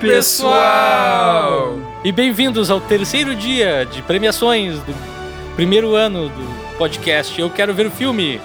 pessoal! E bem-vindos ao terceiro dia de premiações do primeiro ano do podcast Eu Quero Ver o Filme.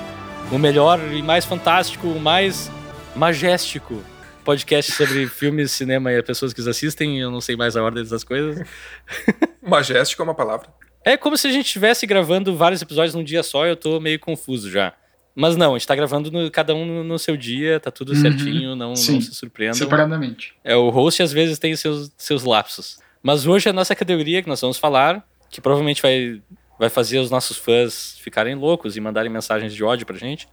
O melhor e mais fantástico, o mais majéstico podcast sobre filmes, cinema e as pessoas que os assistem. Eu não sei mais a ordem dessas coisas. Majéstico é uma palavra. É como se a gente estivesse gravando vários episódios num dia só, eu tô meio confuso já. Mas não, a gente tá gravando no- cada um no, no seu dia, tá tudo Uhum. certinho, não, não Sim. se surpreendam. Separadamente. É, o host às vezes tem seus, seus lapsos. Mas hoje a nossa categoria que nós vamos falar, que provavelmente vai, vai fazer os nossos fãs ficarem loucos e mandarem mensagens de ódio pra gente.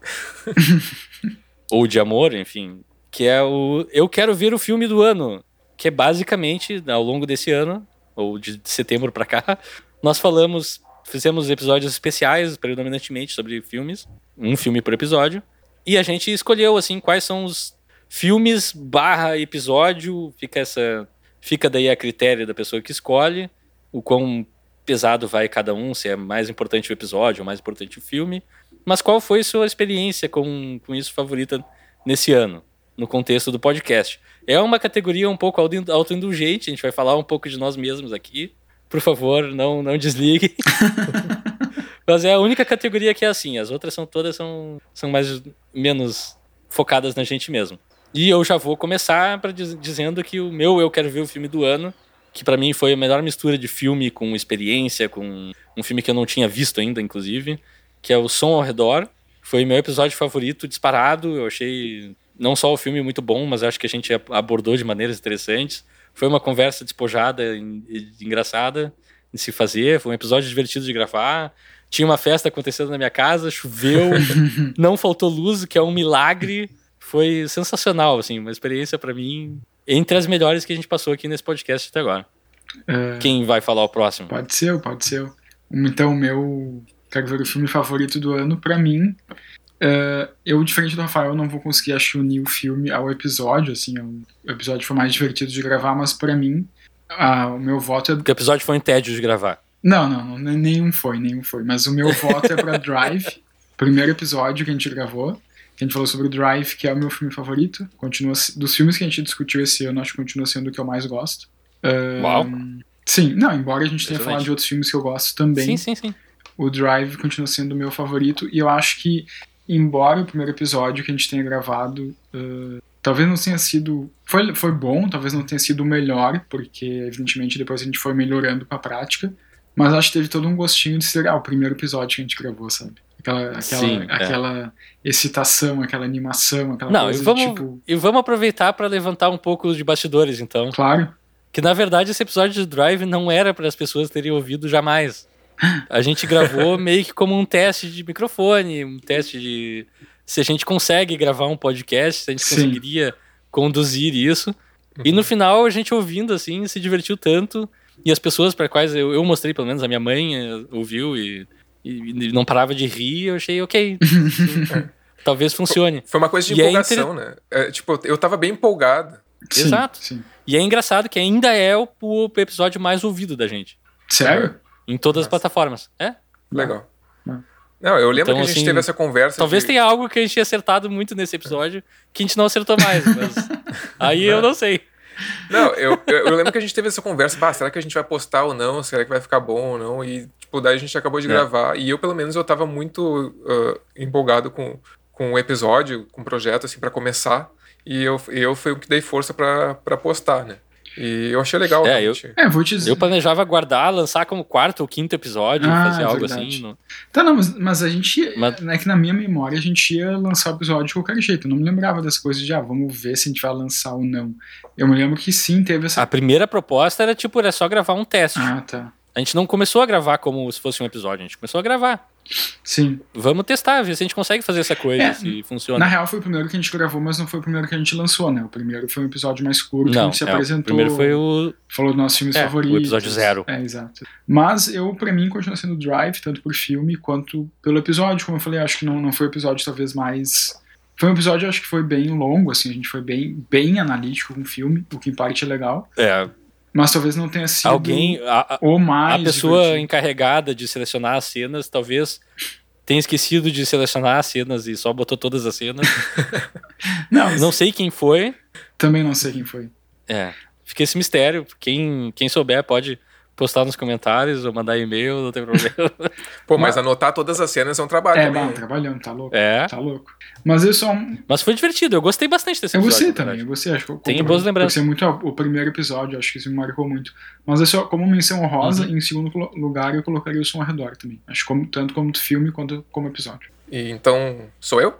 Ou de amor, enfim. Que é o Eu Quero Ver o Filme do Ano. Que é basicamente, ao longo desse ano, ou de setembro pra cá, nós falamos, fizemos episódios especiais, predominantemente sobre filmes. Um filme por episódio. E a gente escolheu, assim, quais são os filmes barra episódio, fica essa. Fica daí a critério da pessoa que escolhe o quão pesado vai cada um, se é mais importante o episódio ou mais importante o filme. Mas qual foi sua experiência com, com isso favorita nesse ano, no contexto do podcast? É uma categoria um pouco auto- autoindulgente, a gente vai falar um pouco de nós mesmos aqui. Por favor, não, não desligue. Mas é a única categoria que é assim, as outras são todas são, são mais menos focadas na gente mesmo. E eu já vou começar pra, diz- dizendo que o meu Eu Quero Ver o Filme do Ano, que pra mim foi a melhor mistura de filme com experiência, com um filme que eu não tinha visto ainda, inclusive, que é o Som ao Redor. Foi meu episódio favorito disparado, eu achei não só o filme muito bom, mas acho que a gente abordou de maneiras interessantes. Foi uma conversa despojada e engraçada de se fazer, foi um episódio divertido de gravar. Tinha uma festa acontecendo na minha casa, choveu, não faltou luz, que é um milagre. Foi sensacional, assim, uma experiência pra mim entre as melhores que a gente passou aqui nesse podcast até agora. É, Quem vai falar o próximo? Pode ser, pode ser. Então, o meu. Quero ver o filme favorito do ano, pra mim. É, eu, diferente do Rafael, não vou conseguir acho, unir o filme ao episódio. Assim, o episódio foi mais divertido de gravar, mas pra mim, ah, o meu voto é. Porque o episódio foi um tédio de gravar. Não, não, não, nenhum foi, nenhum foi. Mas o meu voto é pra Drive, primeiro episódio que a gente gravou. Que a gente falou sobre o Drive, que é o meu filme favorito. Continua, dos filmes que a gente discutiu esse ano, acho que continua sendo o que eu mais gosto. Ah, Uau. Sim, não, embora a gente tenha falado de outros filmes que eu gosto também, Sim, sim, sim. o Drive continua sendo o meu favorito. E eu acho que, embora o primeiro episódio que a gente tenha gravado ah, talvez não tenha sido. Foi, foi bom, talvez não tenha sido o melhor, porque evidentemente depois a gente foi melhorando com a prática. Mas acho que teve todo um gostinho de ser ah, o primeiro episódio que a gente gravou, sabe? Aquela, aquela, Sim, é. aquela excitação, aquela animação, aquela Não, e coisa vamos, tipo. e vamos aproveitar pra levantar um pouco de bastidores, então. Claro. Que na verdade esse episódio de Drive não era para as pessoas terem ouvido jamais. A gente gravou meio que como um teste de microfone, um teste de se a gente consegue gravar um podcast, se a gente Sim. conseguiria conduzir isso. E no final a gente ouvindo assim se divertiu tanto e as pessoas para quais eu, eu mostrei, pelo menos a minha mãe eh, ouviu e, e- e não parava de rir, eu achei ok. isso- talvez funcione. Foi uma coisa de E é empolgação, né? É, tipo, eu tava bem empolgado. Sim, Exato. Sim. E é engraçado que ainda é o, o episódio mais ouvido da gente. Sério? Em todas as Nossa. plataformas. É? Legal. Não. Não, eu lembro Então, que a gente assim, teve essa conversa. Talvez de... tenha algo que a gente tenha acertado muito nesse episódio que a gente não acertou mais, mas aí eu não sei. Não, eu, eu, eu lembro que a gente teve essa conversa. Bah, será que a gente vai postar ou não? Será que vai ficar bom ou não? E, tipo, daí a gente acabou de É. gravar. E eu, pelo menos, eu tava muito ah, empolgado com, com o episódio, com o projeto, assim, pra começar. E eu, eu fui o que dei força pra postar, né? E eu achei legal. É, realmente. É, vou te dizer. Eu planejava guardar, lançar como quarto ou quinto episódio, Ah, fazer algo verdade. assim. no- Tá, não, mas, mas a gente. Mas- É que na minha memória a gente ia lançar o episódio de qualquer jeito. Eu não me lembrava das coisas de, ah, vamos ver se a gente vai lançar ou não. Eu me lembro que sim, teve essa. A primeira proposta era tipo, era só gravar um teste. Ah, tá. A gente não começou a gravar como se fosse um episódio, a gente começou a gravar. Sim. Vamos testar, ver se a gente consegue fazer essa coisa, É, se funciona. Na real, foi o primeiro que a gente gravou, mas não foi o primeiro que a gente lançou, né? O primeiro foi um episódio mais curto, que a não, gente se é, o apresentou. primeiro foi o. Falou dos nossos filmes É, o favoritos. episódio zero. É, exato. Mas eu, pra mim, continua sendo Drive, tanto por filme quanto pelo episódio. Como eu falei, acho que não, não foi o episódio talvez mais. Foi um episódio, acho que foi bem longo, assim, a gente foi bem, bem analítico com o filme, o que em parte é legal. É, Mas talvez não tenha sido alguém. A, o a mais. pessoa divertido. encarregada de selecionar as cenas talvez tenha esquecido de selecionar as cenas e só botou todas as cenas. Não, Não sei quem foi. também não sei quem foi. É. fica esse mistério. Quem, quem souber pode postar nos comentários ou mandar e-mail, não tem problema. Pô, mas, mas anotar todas as cenas é um trabalho é, também. É, trabalhando, tá louco. É. Tá louco. Mas isso é um... Mas foi divertido, eu gostei bastante desse eu episódio. Eu gostei também, eu gostei. Acho que Tem boas lembranças. Ser muito o primeiro episódio, acho que isso me marcou muito. Mas é só como menção honrosa, uhum. em segundo lugar eu colocaria o som ao redor também. Acho como, tanto como filme quanto como episódio. E então, sou eu?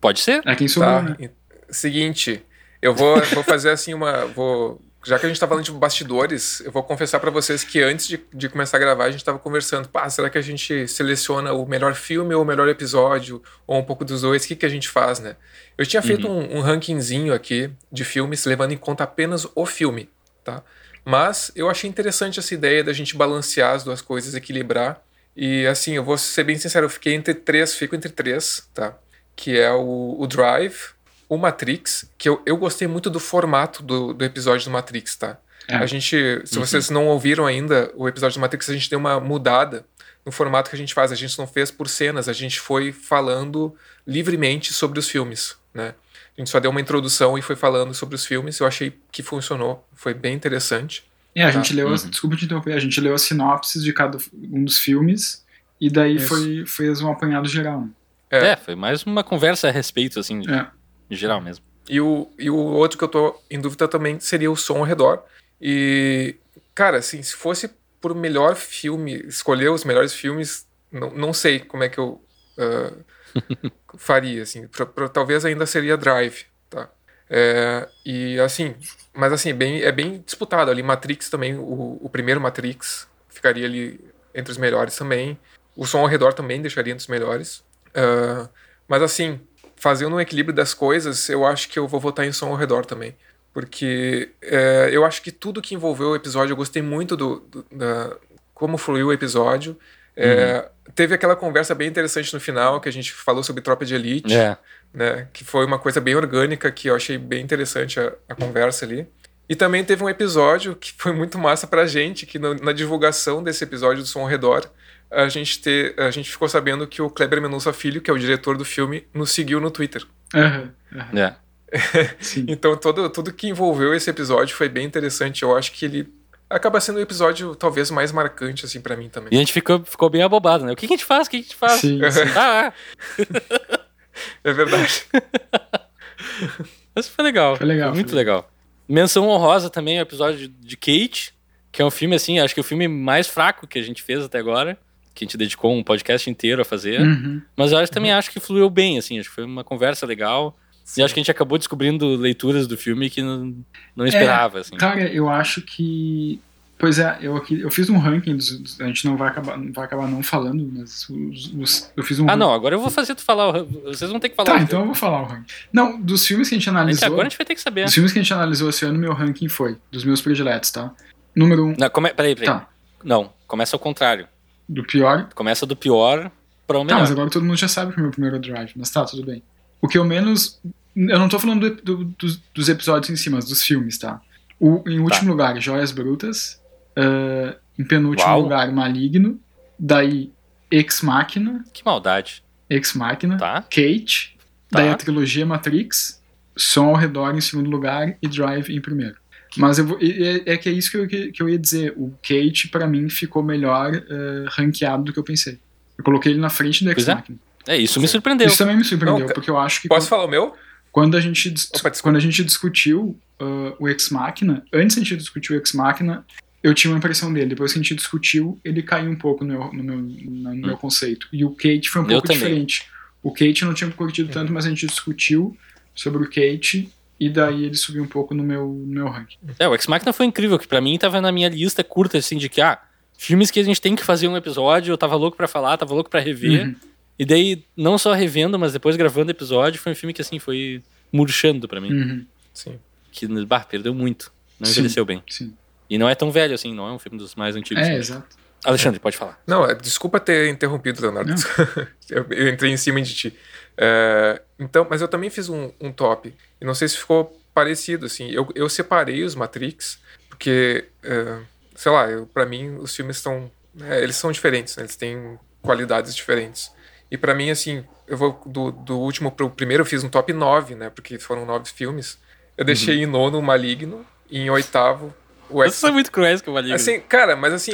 Pode ser. É quem sou tá. eu, né? Seguinte, eu vou, vou fazer assim uma... Vou já que a gente tá falando de bastidores, eu vou confessar para vocês que antes de, de, começar a gravar, a gente tava conversando, pá, será que a gente seleciona o melhor filme ou o melhor episódio, ou um pouco dos dois, o que, que a gente faz, né? Eu tinha feito uhum. um, um rankingzinho aqui de filmes, levando em conta apenas o filme, tá? Mas eu achei interessante essa ideia da gente balancear as duas coisas, equilibrar, e assim, eu vou ser bem sincero, eu fiquei entre três, fico entre três, tá? Que é o, o Drive, o Matrix, que eu, eu gostei muito do formato do, do episódio do Matrix, tá? É. A gente, se uhum. vocês não ouviram ainda o episódio do Matrix, a gente deu uma mudada no formato que a gente faz. A gente não fez por cenas, a gente foi falando livremente sobre os filmes, né? A gente só deu uma introdução e foi falando sobre os filmes. Eu achei que funcionou, foi bem interessante. É, a tá? gente leu, uhum. desculpa te interromper, a gente leu as sinopses de cada um dos filmes e daí foi fez um apanhado geral. É. é. foi mais uma conversa a respeito, assim, de... é em geral mesmo. E o, e o outro que eu tô em dúvida também seria o som ao redor. E, cara, assim, se fosse por melhor filme, escolher os melhores filmes, não, não sei como é que eu uh, faria, assim. Pra, pra, talvez ainda seria Drive, tá? É, e, assim, mas assim, bem, é bem disputado ali. Matrix também, o, o primeiro Matrix ficaria ali entre os melhores também. O som ao redor também deixaria entre os melhores. Uh, mas assim, fazendo um equilíbrio das coisas, eu acho que eu vou votar em som ao redor também. Porque é, eu acho que tudo que envolveu o episódio, eu gostei muito do, do da, como fluiu o episódio. É, uhum. Teve aquela conversa bem interessante no final, que a gente falou sobre Tropa de Elite, é. né, que foi uma coisa bem orgânica, que eu achei bem interessante a, a conversa ali. E também teve um episódio que foi muito massa pra gente, que no, na divulgação desse episódio do Som ao Redor, a gente, ter, a gente ficou sabendo que o Kleber Mendonça Filho, que é o diretor do filme, nos seguiu no Twitter. Uhum, uhum. É. então todo, tudo que envolveu esse episódio foi bem interessante. Eu acho que ele acaba sendo o episódio talvez mais marcante assim para mim também. E a gente ficou, ficou bem abobado, né? O que a gente faz? O que a gente faz? Sim, sim. Ah, é verdade. Mas foi legal. Foi legal. Foi muito foi legal. Menção honrosa também o episódio de Kate, que é um filme assim, acho que é o filme mais fraco que a gente fez até agora que a gente dedicou um podcast inteiro a fazer. Uhum. Mas eu acho, também acho que fluiu bem, assim, acho que foi uma conversa legal. Sim. E acho que a gente acabou descobrindo leituras do filme que não, não esperava, é, assim. Cara, eu acho que. Pois é, eu, aqui, eu fiz um ranking, dos, a gente não vai acabar, não vai acabar não falando, mas os, os, eu fiz um Ah, não, agora eu vou fazer tu falar, vocês vão ter que falar. Tá, então eu vou falar o ranking. Não, dos filmes que a gente analisou... agora a gente vai ter que saber. Dos filmes que a gente analisou esse ano, meu ranking foi, dos meus prediletos, tá? Número um... Não, come, peraí, peraí. Tá. Não, começa ao contrário. Do pior. Começa do pior para o melhor. Tá, mas agora todo mundo já sabe que é o meu primeiro Drive, mas tá, tudo bem. O que eu menos. Eu não tô falando do, do, dos, dos, episódios em si, mas dos filmes, tá? O, em último tá. lugar, Joias Brutas. Uh, em penúltimo Uau. lugar, Maligno. Daí, Ex Machina. Que maldade. Ex Machina. Tá. Kate. Tá. Daí a trilogia Matrix. Som ao redor em segundo lugar e Drive em primeiro. Mas eu vou, é, é, que é isso que eu, que eu ia dizer. O Kate, para mim, ficou melhor uh, ranqueado do que eu pensei. Eu coloquei ele na frente do X-Machina. É. é. isso me surpreendeu. Isso também me surpreendeu, Não, porque eu acho que. Posso quando, falar o meu? Quando a gente, Opa, quando a gente discutiu uh, o X-Machina, antes a gente discutir o X-Machina, eu tinha uma impressão dele. Depois que a gente discutiu, ele caiu um pouco no meu, no meu, no hum. meu conceito. E o Kate foi um pouco diferente. O Kate eu não tinha curtido tanto, mas a gente discutiu sobre o Kate e daí ele subiu um pouco no meu, no meu ranking. É, o Ex Machina foi incrível, que para mim tava na minha lista curta, assim, de que, ah, filmes que a gente tem que fazer um episódio, eu tava louco para falar, tava louco para rever. Uhum. E daí, não só revendo, mas depois gravando episódio, foi um filme que, assim, foi murchando para mim. Uhum. Sim. Que, bah, perdeu muito. Não envelheceu bem. Sim. E não é tão velho assim, não é um filme dos mais antigos. É, exato. Alexandre, pode falar. Não, é, desculpa ter interrompido, Leonardo. eu, eu, entrei em cima de ti. É, então, mas eu também fiz um, um top. E não sei se ficou parecido, assim. Eu, eu separei os Matrix, porque, uh, sei lá, para mim os filmes estão. É, eles são diferentes, né? eles têm qualidades diferentes. E para mim, assim, eu vou do, do último pro primeiro, eu fiz um top 9, né? Porque foram nove filmes. Eu deixei uhum. em nono o Maligno E em oitavo, o Vocês são muito cruéis com o Maligno. Assim, cara, mas assim,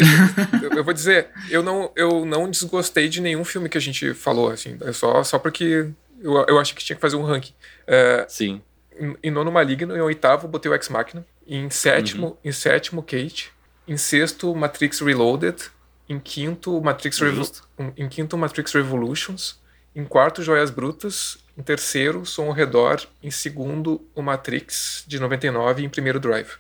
eu, eu vou dizer, eu não, eu não desgostei de nenhum filme que a gente falou, assim, é só, só porque eu, eu achei que tinha que fazer um ranking. É, Sim. em, em nono Maligno, em oitavo botei o Ex Machina, em sétimo, em sétimo Kate, em sexto Matrix Reloaded, em quinto Matrix Revo- em quinto Matrix Revolutions, em quarto Joias Brutas, em terceiro Som ao Redor, em segundo o Matrix de 99 e em primeiro Drive.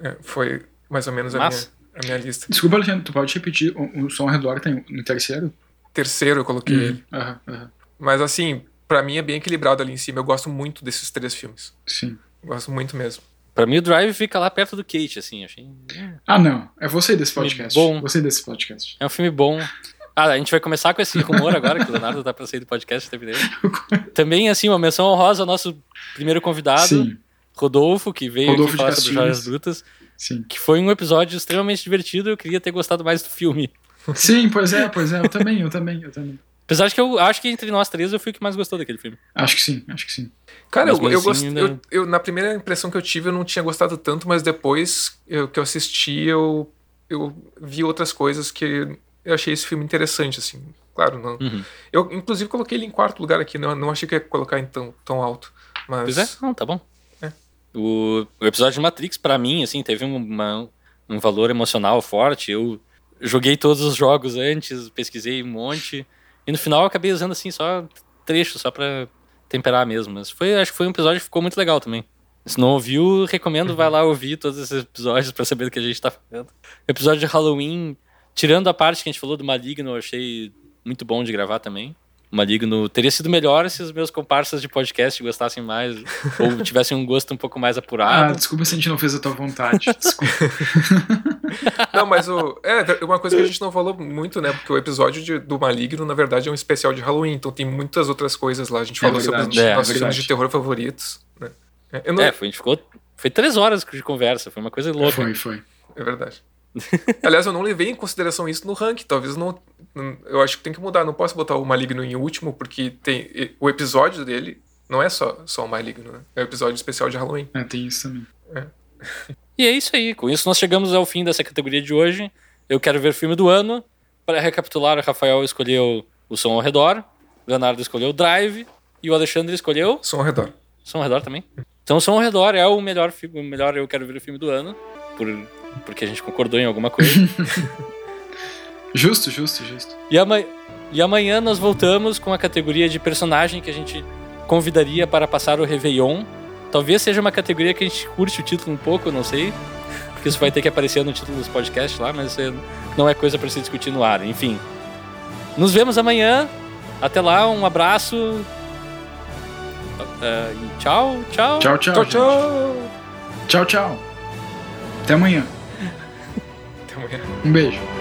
É, foi mais ou menos a minha, a minha lista. Desculpa, Alexandre, tu pode repetir o, o som ao redor tem no terceiro? Terceiro eu coloquei ele. Aham, aham. Mas assim, pra mim é bem equilibrado ali em cima. Eu gosto muito desses três filmes. Sim. Gosto muito mesmo. Pra mim, o Drive fica lá perto do Kate, assim. Achei... Ah, não. É você desse podcast. Bom. Você desse podcast. É um filme bom. Ah, a gente vai começar com esse rumor agora, que o Leonardo tá pra sair do podcast. Teve dele. Também, assim, uma menção honrosa ao nosso primeiro convidado, Sim, Rodolfo, que veio Rodolfo aqui de falar sobre. Joias Brutas, sim. que foi um episódio extremamente divertido. Eu queria ter gostado mais do filme. Sim, pois é, pois é. Eu também, eu também, eu também. Apesar de que eu acho que entre nós três eu fui o que mais gostou daquele filme. Acho que sim, acho que sim. Cara, eu, eu, assim, gost- ainda- eu, eu- na primeira impressão que eu tive, eu não tinha gostado tanto, mas depois eu- que eu assisti, eu, eu vi outras coisas que eu achei esse filme interessante, assim. Claro, não. Uhum. Eu, inclusive, coloquei ele em quarto lugar aqui, não, não achei que ia colocar em tão, tão alto. Mas. Pois é, não, tá bom. O, o episódio de Matrix, pra mim, assim, teve um- uma- um valor emocional forte. Eu joguei todos os jogos antes, pesquisei um monte. E no final eu acabei usando, assim, só trecho, só pra temperar mesmo. Mas foi, acho que foi um episódio que ficou muito legal também. Se não ouviu, recomendo, vai lá ouvir todos esses episódios pra saber do que a gente tá falando. Episódio de Halloween, tirando a parte que a gente falou do Maligno, eu achei muito bom de gravar também. O Maligno teria sido melhor se os meus comparsas de podcast gostassem mais ou tivessem um gosto um pouco mais Ah, apurado. desculpa se a gente não fez a tua vontade. Desculpa. Não, mas o. É, uma coisa que a gente não falou muito, né? Porque o episódio de- do Maligno, na verdade, é um especial de Halloween, então tem muitas outras coisas lá. A gente É falou sobre os é nossos verdade. filmes de terror favoritos, né? É, eu não- É, foi, a gente ficou. Foi três horas de conversa, foi uma coisa louca. Foi, foi. É verdade. Aliás, eu não levei em consideração isso no ranking. Talvez não. não- Eu acho que tem que mudar. Não posso botar o Maligno em último, porque tem o episódio dele não é só, só o Maligno, né? É o episódio especial de Halloween. É, tem isso também. E é isso aí. Com isso, nós chegamos ao fim dessa categoria de hoje. Eu quero ver filme do ano. Para recapitular, o Rafael escolheu o Som ao Redor, o Leonardo escolheu o Drive e o Alexandre escolheu Som ao redor. Som ao Redor também. Então, Som ao Redor é o melhor, o melhor Eu Quero Ver o Filme do ano, por, porque a gente concordou em alguma coisa. Justo, justo, justo. E, ama- e amanhã nós voltamos com a categoria de personagem que a gente convidaria para passar o Réveillon. Talvez seja uma categoria que a gente curte o título um pouco, não sei. Porque isso vai ter que aparecer no título dos podcasts lá, mas é- não é coisa para se discutir no ar. Enfim. Nos vemos amanhã. Até lá, um abraço. E tchau, tchau. Tchau, tchau. Tchau, tchau! Tchau, tchau. Até amanhã. Um beijo.